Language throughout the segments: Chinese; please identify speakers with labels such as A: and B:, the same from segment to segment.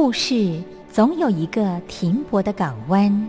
A: 故事总有一个停泊的港湾。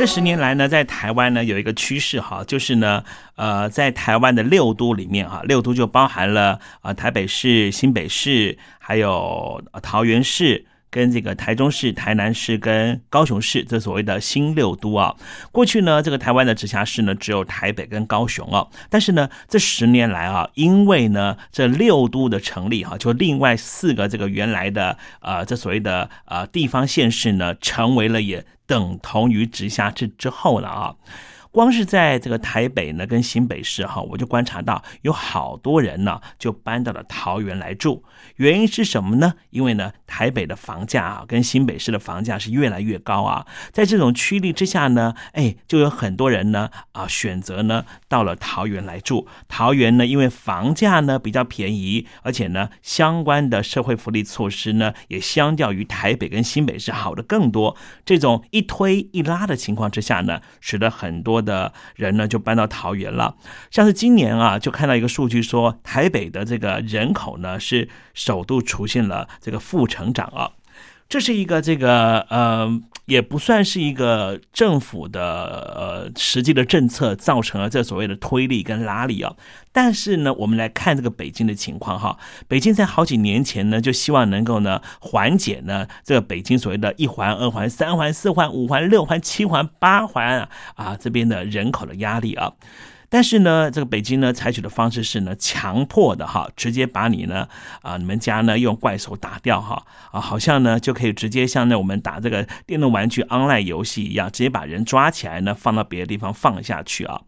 B: 这十年来呢，在台湾呢有一个趋势哈，就是呢，呃，在台湾的六都里面哈，六都就包含了啊台北市、新北市，还有桃园市。跟这个台中市、台南市跟高雄市，这所谓的新六都啊，过去呢，这个台湾的直辖市呢只有台北跟高雄啊，但是呢，这十年来啊，因为呢这六都的成立哈，就另外四个这个原来的呃这所谓的呃地方县市呢，成为了也等同于直辖市之后了啊。光是在这个台北呢，跟新北市哈，我就观察到有好多人呢，就搬到了桃园来住。原因是什么呢？因为呢，台北的房价啊，跟新北市的房价是越来越高啊。在这种趋力之下呢，哎，就有很多人呢啊，选择呢到了桃园来住。桃园呢，因为房价呢比较便宜，而且呢，相关的社会福利措施呢，也相较于台北跟新北市好的更多。这种一推一拉的情况之下呢，使得很多。的人呢，就搬到桃园了。像是今年啊，就看到一个数据说，台北的这个人口呢，是首度出现了这个负成长啊。这是一个这个呃，也不算是一个政府的呃实际的政策造成了这所谓的推力跟拉力啊。但是呢，我们来看这个北京的情况哈。北京在好几年前呢，就希望能够呢缓解呢这个北京所谓的一环、二环、三环、四环、五环、六环、七环、八环啊这边的人口的压力啊。但是呢，这个北京呢采取的方式是呢，强迫的哈，直接把你呢啊，你们家呢用怪兽打掉哈啊，好像呢就可以直接像那我们打这个电动玩具 online 游戏一样，直接把人抓起来呢放到别的地方放下去啊。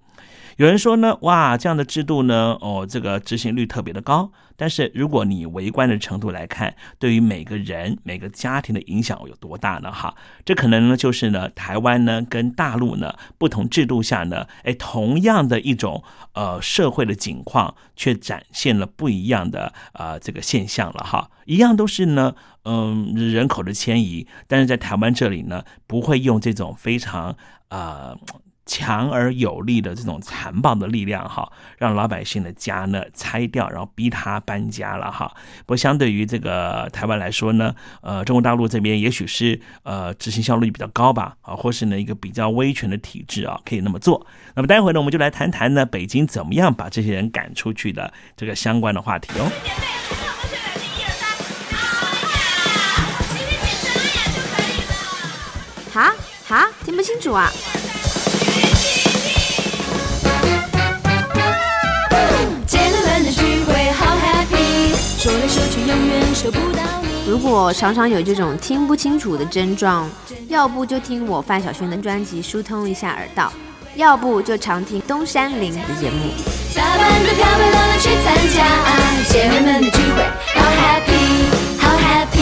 B: 有人说呢，哇，这样的制度呢，哦，这个执行率特别的高。但是如果你围观的程度来看，对于每个人、每个家庭的影响有多大呢？哈，这可能呢就是呢，台湾呢跟大陆呢不同制度下呢，哎，同样的一种呃社会的景况，却展现了不一样的呃这个现象了哈。一样都是呢，嗯，人口的迁移，但是在台湾这里呢，不会用这种非常啊。强而有力的这种残暴的力量，哈，让老百姓的家呢拆掉，然后逼他搬家了，哈。不过相对于这个台湾来说呢，呃，中国大陆这边也许是呃执行效率比较高吧，啊，或是呢一个比较威权的体制啊，可以那么做。那么待会呢，我们就来谈谈呢，北京怎么样把这些人赶出去的这个相关的话题哦。
C: 哈哈，听不清楚啊。如果常常有这种听不清楚的症状，要不就听我范晓萱的专辑疏通一下耳道，要不就常听东山林的节目。打扮的漂漂亮亮去参加姐妹们的聚会，好 happy，好 happy。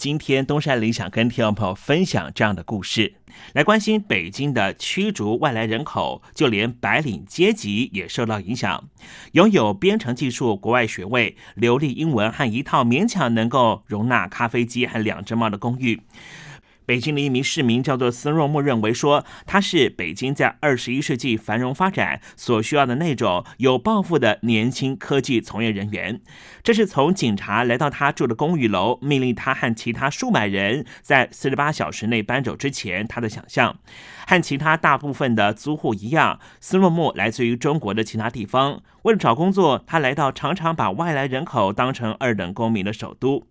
B: 今天东山林想跟听众朋友分享这样的故事，来关心北京的驱逐外来人口，就连白领阶级也受到影响。拥有编程技术国外学位、流利英文和一套勉强能够容纳咖啡机和两只猫的公寓。北京的一名市民叫做孙若木，认为说他是北京在二十一世纪繁荣发展所需要的那种有抱负的年轻科技从业人员。这是从警察来到他住的公寓楼，命令他和其他数百人在四十八小时内搬走之前，他的想象。和其他大部分的租户一样，孙若木来自于中国的其他地方。为了找工作，他来到常常把外来人口当成二等公民的首都。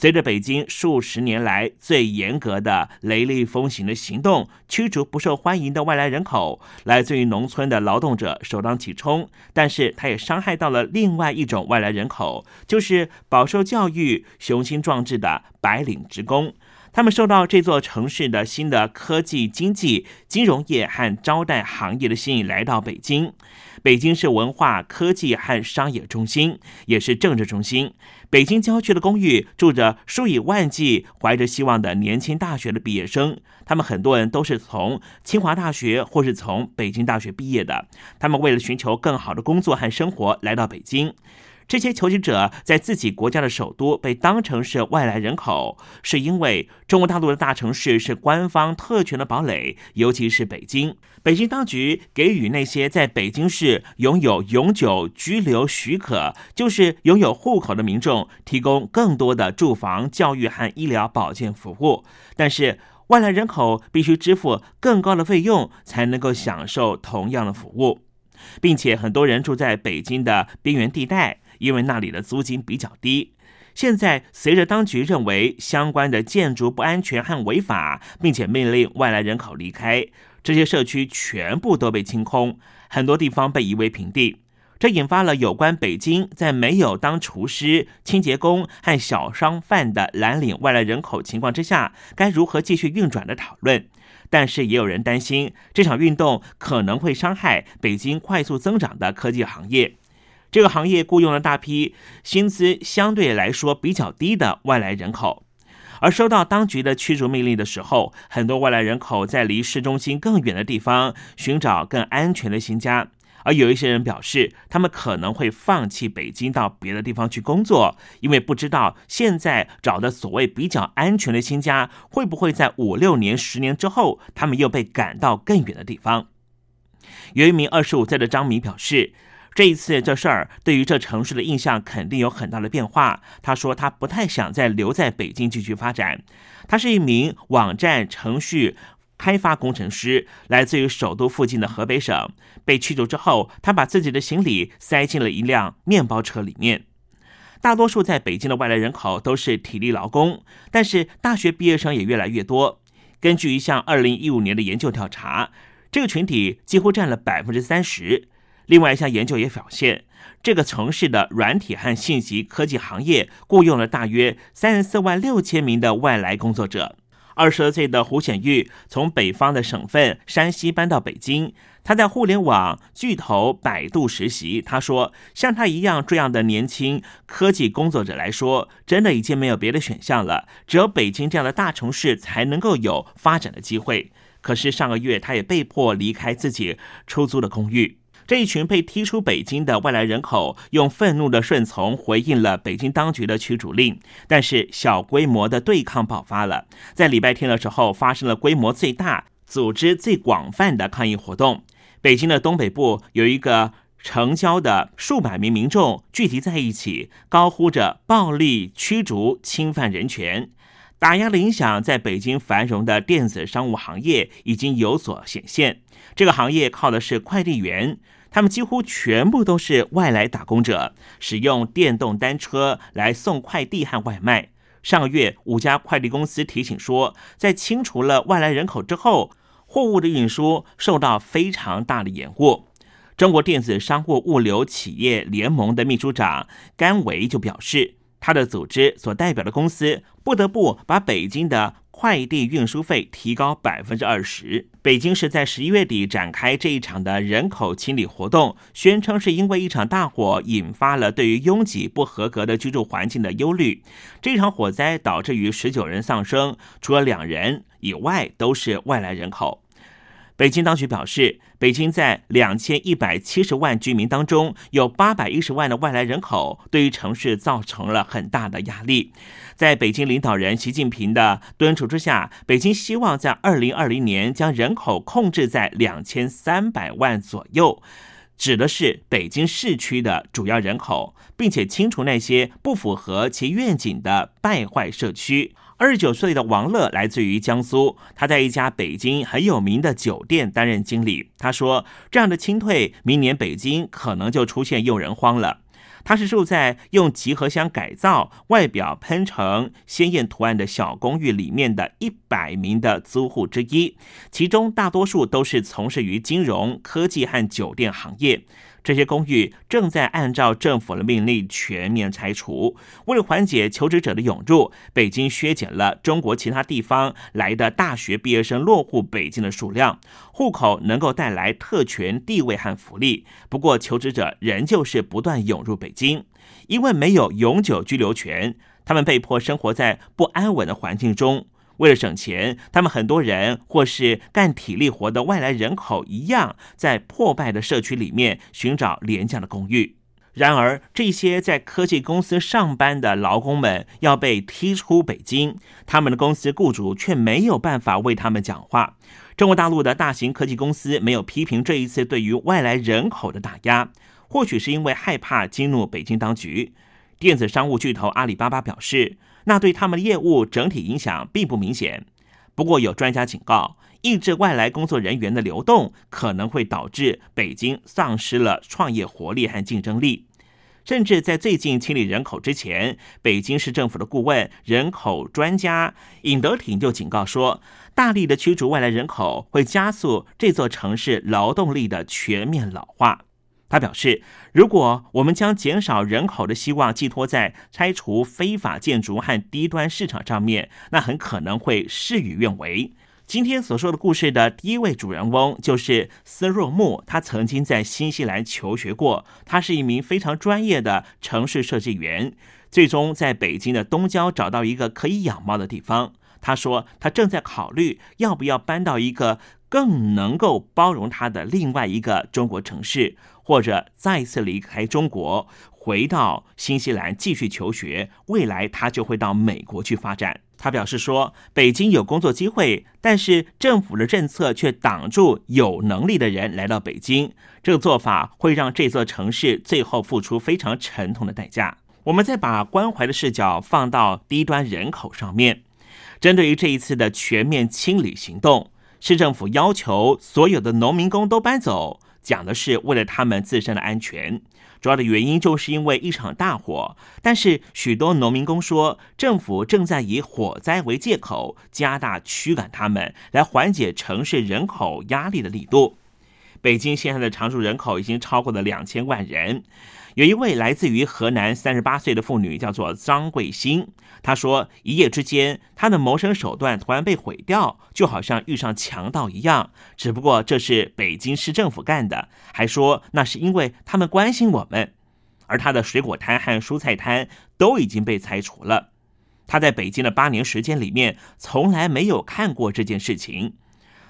B: 随着北京数十年来最严格的雷厉风行的行动，驱逐不受欢迎的外来人口，来自于农村的劳动者首当其冲。但是，他也伤害到了另外一种外来人口，就是饱受教育、雄心壮志的白领职工。他们受到这座城市的新的科技、经济、金融业和招待行业的吸引，来到北京。北京是文化、科技和商业中心，也是政治中心。北京郊区的公寓住着数以万计怀着希望的年轻大学的毕业生，他们很多人都是从清华大学或是从北京大学毕业的。他们为了寻求更好的工作和生活，来到北京。这些求职者在自己国家的首都被当成是外来人口，是因为中国大陆的大城市是官方特权的堡垒，尤其是北京。北京当局给予那些在北京市拥有永久居留许可，就是拥有户口的民众，提供更多的住房、教育和医疗保健服务。但是，外来人口必须支付更高的费用，才能够享受同样的服务，并且很多人住在北京的边缘地带。因为那里的租金比较低，现在随着当局认为相关的建筑不安全和违法，并且命令外来人口离开，这些社区全部都被清空，很多地方被夷为平地。这引发了有关北京在没有当厨师、清洁工和小商贩的蓝领外来人口情况之下，该如何继续运转的讨论。但是也有人担心，这场运动可能会伤害北京快速增长的科技行业。这个行业雇佣了大批薪资相对来说比较低的外来人口，而收到当局的驱逐命令的时候，很多外来人口在离市中心更远的地方寻找更安全的新家。而有一些人表示，他们可能会放弃北京，到别的地方去工作，因为不知道现在找的所谓比较安全的新家，会不会在五六年、十年之后，他们又被赶到更远的地方。有一名二十五岁的张明表示。这一次这事儿对于这城市的印象肯定有很大的变化。他说他不太想再留在北京继续发展。他是一名网站程序开发工程师，来自于首都附近的河北省。被驱逐之后，他把自己的行李塞进了一辆面包车里面。大多数在北京的外来人口都是体力劳工，但是大学毕业生也越来越多。根据一项二零一五年的研究调查，这个群体几乎占了百分之三十。另外一项研究也表现，这个城市的软体和信息科技行业雇佣了大约三十四万六千名的外来工作者。二十二岁的胡显玉从北方的省份山西搬到北京，他在互联网巨头百度实习。他说：“像他一样这样的年轻科技工作者来说，真的已经没有别的选项了，只有北京这样的大城市才能够有发展的机会。”可是上个月，他也被迫离开自己出租的公寓。这一群被踢出北京的外来人口，用愤怒的顺从回应了北京当局的驱逐令。但是小规模的对抗爆发了，在礼拜天的时候，发生了规模最大、组织最广泛的抗议活动。北京的东北部有一个城郊的数百名民众聚集在一起，高呼着“暴力驱逐、侵犯人权”。打压的影响在北京繁荣的电子商务行业已经有所显现。这个行业靠的是快递员。他们几乎全部都是外来打工者，使用电动单车来送快递和外卖。上个月，五家快递公司提醒说，在清除了外来人口之后，货物的运输受到非常大的延误。中国电子商务物流企业联盟的秘书长甘维就表示，他的组织所代表的公司不得不把北京的。快递运输费提高百分之二十。北京市在十一月底展开这一场的人口清理活动，宣称是因为一场大火引发了对于拥挤不合格的居住环境的忧虑。这场火灾导致于十九人丧生，除了两人以外都是外来人口。北京当局表示，北京在两千一百七十万居民当中，有八百一十万的外来人口，对于城市造成了很大的压力。在北京领导人习近平的敦促之下，北京希望在二零二零年将人口控制在两千三百万左右，指的是北京市区的主要人口，并且清除那些不符合其愿景的败坏社区。二十九岁的王乐来自于江苏，他在一家北京很有名的酒店担任经理。他说：“这样的清退，明年北京可能就出现用人荒了。”他是住在用集合箱改造、外表喷成鲜艳图案的小公寓里面的一百名的租户之一，其中大多数都是从事于金融科技和酒店行业。这些公寓正在按照政府的命令全面拆除。为了缓解求职者的涌入，北京削减了中国其他地方来的大学毕业生落户北京的数量。户口能够带来特权地位和福利，不过求职者仍旧是不断涌入北京，因为没有永久居留权，他们被迫生活在不安稳的环境中。为了省钱，他们很多人或是干体力活的外来人口一样，在破败的社区里面寻找廉价的公寓。然而，这些在科技公司上班的劳工们要被踢出北京，他们的公司雇主却没有办法为他们讲话。中国大陆的大型科技公司没有批评这一次对于外来人口的打压，或许是因为害怕激怒北京当局。电子商务巨头阿里巴巴表示。那对他们的业务整体影响并不明显。不过有专家警告，抑制外来工作人员的流动可能会导致北京丧失了创业活力和竞争力。甚至在最近清理人口之前，北京市政府的顾问、人口专家尹德挺就警告说，大力的驱逐外来人口会加速这座城市劳动力的全面老化。他表示，如果我们将减少人口的希望寄托在拆除非法建筑和低端市场上面，那很可能会事与愿违。今天所说的故事的第一位主人翁就是斯若木，他曾经在新西兰求学过，他是一名非常专业的城市设计员，最终在北京的东郊找到一个可以养猫的地方。他说，他正在考虑要不要搬到一个更能够包容他的另外一个中国城市。或者再次离开中国，回到新西兰继续求学，未来他就会到美国去发展。他表示说，北京有工作机会，但是政府的政策却挡住有能力的人来到北京。这个做法会让这座城市最后付出非常沉痛的代价。我们再把关怀的视角放到低端人口上面，针对于这一次的全面清理行动，市政府要求所有的农民工都搬走。讲的是为了他们自身的安全，主要的原因就是因为一场大火。但是许多农民工说，政府正在以火灾为借口，加大驱赶他们，来缓解城市人口压力的力度。北京现在的常住人口已经超过了两千万人。有一位来自于河南三十八岁的妇女，叫做张桂新。她说，一夜之间，她的谋生手段突然被毁掉，就好像遇上强盗一样。只不过这是北京市政府干的，还说那是因为他们关心我们。而她的水果摊和蔬菜摊都已经被拆除了。她在北京的八年时间里面，从来没有看过这件事情。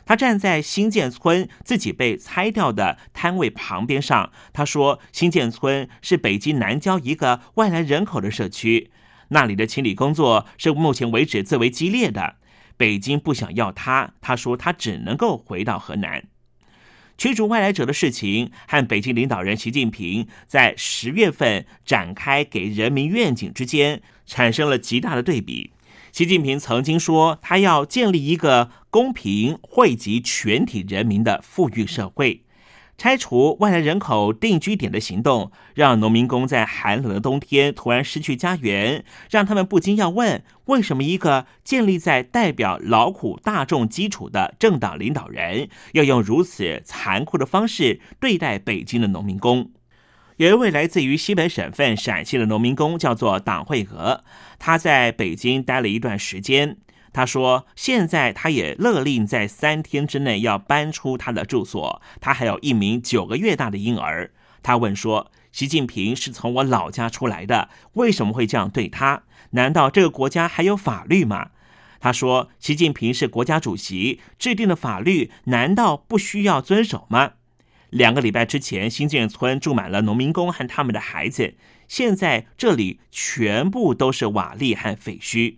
B: 他站在新建村自己被拆掉的摊位旁边上，他说：“新建村是北京南郊一个外来人口的社区，那里的清理工作是目前为止最为激烈的。北京不想要他，他说他只能够回到河南。驱逐外来者的事情和北京领导人习近平在十月份展开给人民愿景之间产生了极大的对比。”习近平曾经说，他要建立一个公平、惠及全体人民的富裕社会。拆除外来人口定居点的行动，让农民工在寒冷的冬天突然失去家园，让他们不禁要问：为什么一个建立在代表劳苦大众基础的政党领导人，要用如此残酷的方式对待北京的农民工？有一位来自于西北省份陕西的农民工，叫做党惠娥。他在北京待了一段时间。他说：“现在他也勒令在三天之内要搬出他的住所。他还有一名九个月大的婴儿。”他问说：“习近平是从我老家出来的，为什么会这样对他？难道这个国家还有法律吗？”他说：“习近平是国家主席，制定的法律难道不需要遵守吗？”两个礼拜之前，新建村住满了农民工和他们的孩子。现在这里全部都是瓦砾和废墟。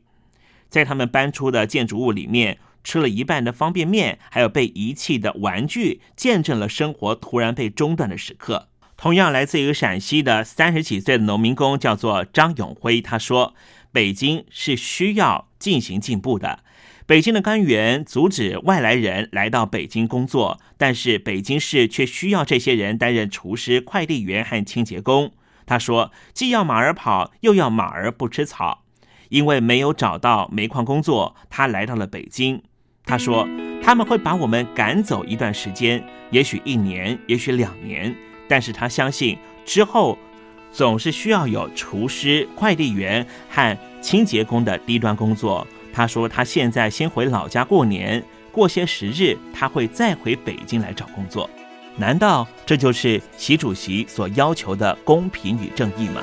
B: 在他们搬出的建筑物里面，吃了一半的方便面，还有被遗弃的玩具，见证了生活突然被中断的时刻。同样来自于陕西的三十几岁的农民工叫做张永辉，他说：“北京是需要进行进步的。”北京的官员阻止外来人来到北京工作，但是北京市却需要这些人担任厨师、快递员和清洁工。他说：“既要马儿跑，又要马儿不吃草。”因为没有找到煤矿工作，他来到了北京。他说：“他们会把我们赶走一段时间，也许一年，也许两年，但是他相信之后总是需要有厨师、快递员和清洁工的低端工作。”他说：“他现在先回老家过年，过些时日他会再回北京来找工作。难道这就是习主席所要求的公平与正义吗？”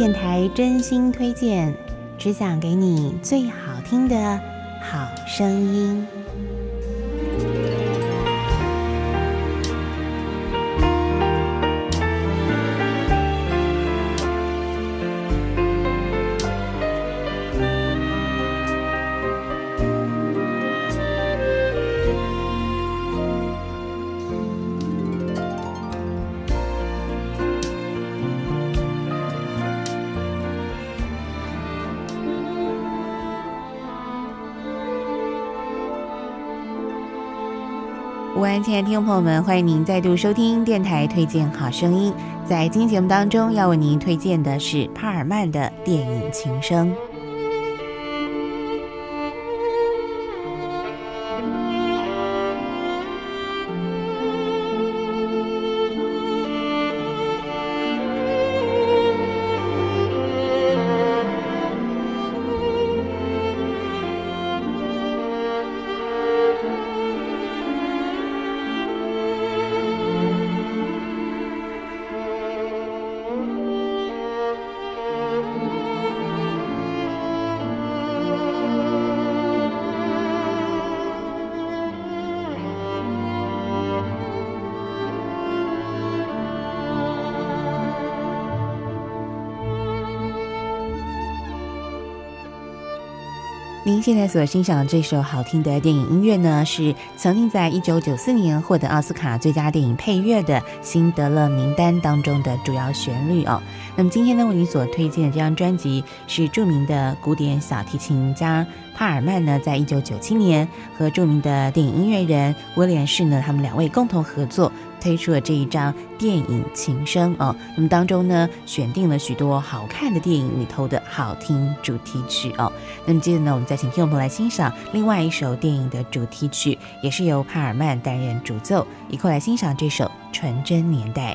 D: 电台真心推荐，只想给你最好听的好声音。安，亲爱的听众朋友们，欢迎您再度收听电台推荐好声音。在今天节目当中，要为您推荐的是帕尔曼的电影《情声》。现在所欣赏的这首好听的电影音乐呢，是曾经在一九九四年获得奥斯卡最佳电影配乐的《辛德勒名单》当中的主要旋律哦。那么今天呢，为您所推荐的这张专辑是著名的古典小提琴家帕尔曼呢，在一九九七年和著名的电影音乐人威廉士呢，他们两位共同合作。推出了这一张电影《琴声》哦，那么当中呢选定了许多好看的电影里头的好听主题曲哦。那么接着呢，我们再请听众朋友来欣赏另外一首电影的主题曲，也是由帕尔曼担任主奏，一块来欣赏这首《纯真年代》。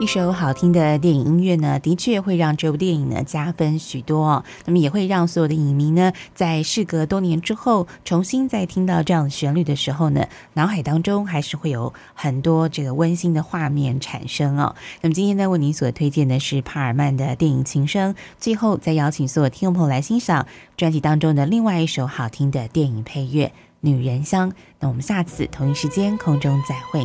D: 一首好听的电影音乐呢，的确会让这部电影呢加分许多哦。那么也会让所有的影迷呢，在事隔多年之后，重新再听到这样的旋律的时候呢，脑海当中还是会有很多这个温馨的画面产生哦。那么今天呢，为您所推荐的是帕尔曼的电影《情声》，最后再邀请所有听众朋友来欣赏专辑当中的另外一首好听的电影配乐《女人香》。那我们下次同一时间空中再会。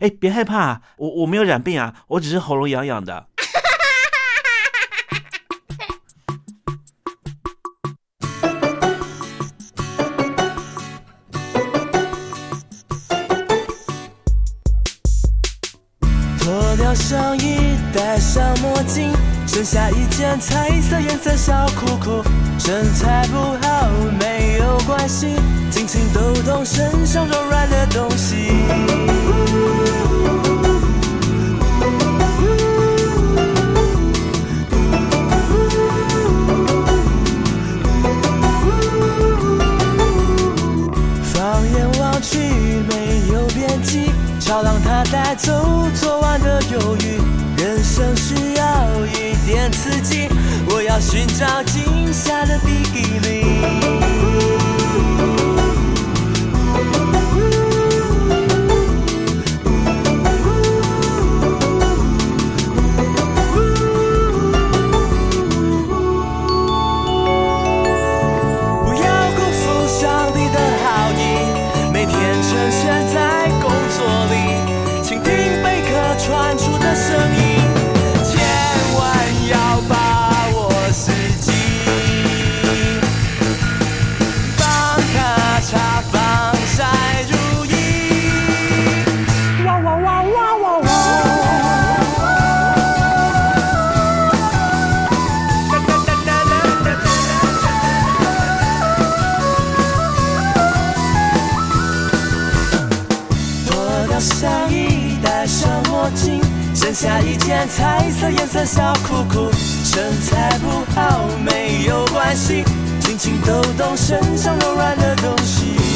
E: 哎，别害怕，我我没有染病啊，我只是喉咙痒痒的。
F: 脱掉上衣，戴上墨镜，剩下一件彩色颜色小裤裤。身材不好没有关系，尽情抖动身上柔软的东西。走昨晚的忧郁。人生需要一点刺激，我要寻找惊吓的地上衣，戴上墨镜，剩下一件彩色颜色小裤裤。身材不好没有关系，轻轻抖动身上柔软的东西。